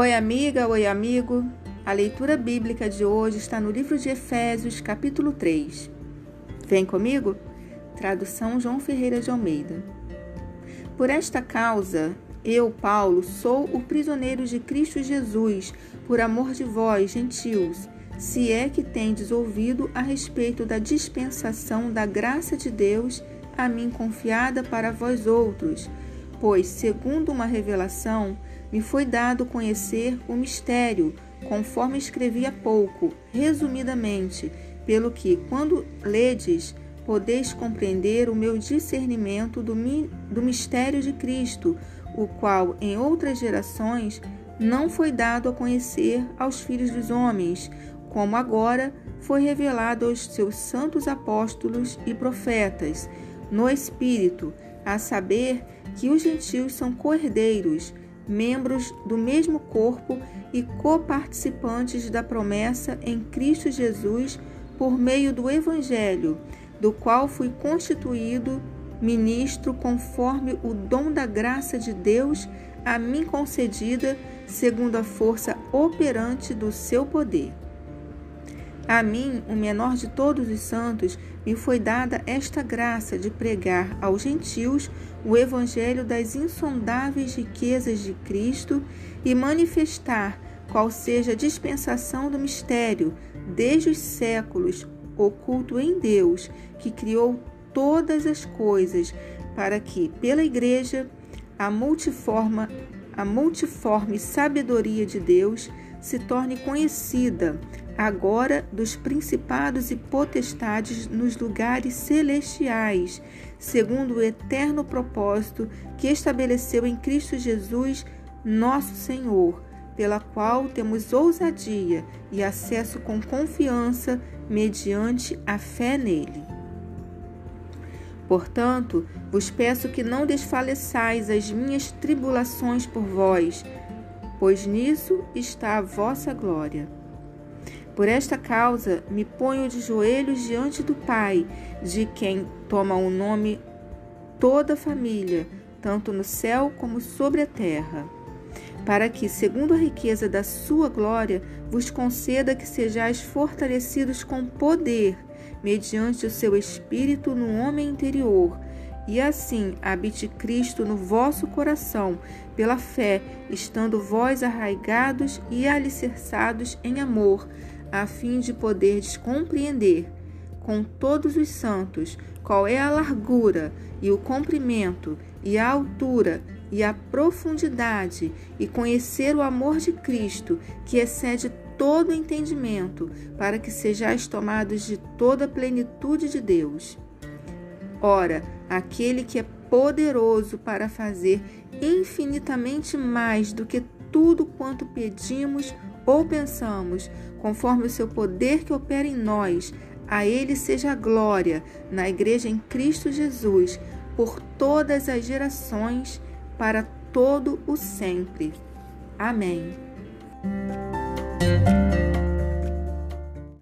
Oi, amiga, oi, amigo. A leitura bíblica de hoje está no livro de Efésios, capítulo 3. Vem comigo? Tradução João Ferreira de Almeida. Por esta causa, eu, Paulo, sou o prisioneiro de Cristo Jesus, por amor de vós, gentios, se é que tendes ouvido a respeito da dispensação da graça de Deus a mim confiada para vós outros, pois, segundo uma revelação, me foi dado conhecer o mistério, conforme escrevi há pouco, resumidamente, pelo que, quando ledes, podeis compreender o meu discernimento do, mi do mistério de Cristo, o qual, em outras gerações, não foi dado a conhecer aos filhos dos homens, como agora foi revelado aos seus santos apóstolos e profetas, no Espírito, a saber que os gentios são cordeiros, membros do mesmo corpo e coparticipantes da promessa em Cristo Jesus por meio do Evangelho, do qual fui constituído ministro conforme o dom da graça de Deus a mim concedida, segundo a força operante do seu poder. A mim, o menor de todos os santos, me foi dada esta graça de pregar aos gentios o evangelho das insondáveis riquezas de Cristo e manifestar qual seja a dispensação do mistério desde os séculos oculto em Deus, que criou todas as coisas, para que pela igreja a multiforme, a multiforme sabedoria de Deus se torne conhecida agora dos principados e potestades nos lugares celestiais, segundo o eterno propósito que estabeleceu em Cristo Jesus, nosso Senhor, pela qual temos ousadia e acesso com confiança mediante a fé nele. Portanto, vos peço que não desfaleçais as minhas tribulações por vós, pois nisso está a vossa glória. Por esta causa me ponho de joelhos diante do Pai, de quem toma o nome toda a família, tanto no céu como sobre a terra, para que, segundo a riqueza da sua glória, vos conceda que sejais fortalecidos com poder, mediante o seu espírito no homem interior, e assim habite Cristo no vosso coração, pela fé, estando vós arraigados e alicerçados em amor, a fim de poderdes compreender com todos os santos qual é a largura e o comprimento e a altura e a profundidade e conhecer o amor de Cristo, que excede todo entendimento, para que sejais tomados de toda a plenitude de Deus. Ora, aquele que é poderoso para fazer infinitamente mais do que tudo quanto pedimos ou pensamos, conforme o seu poder que opera em nós, a Ele seja a glória na Igreja em Cristo Jesus, por todas as gerações, para todo o sempre. Amém.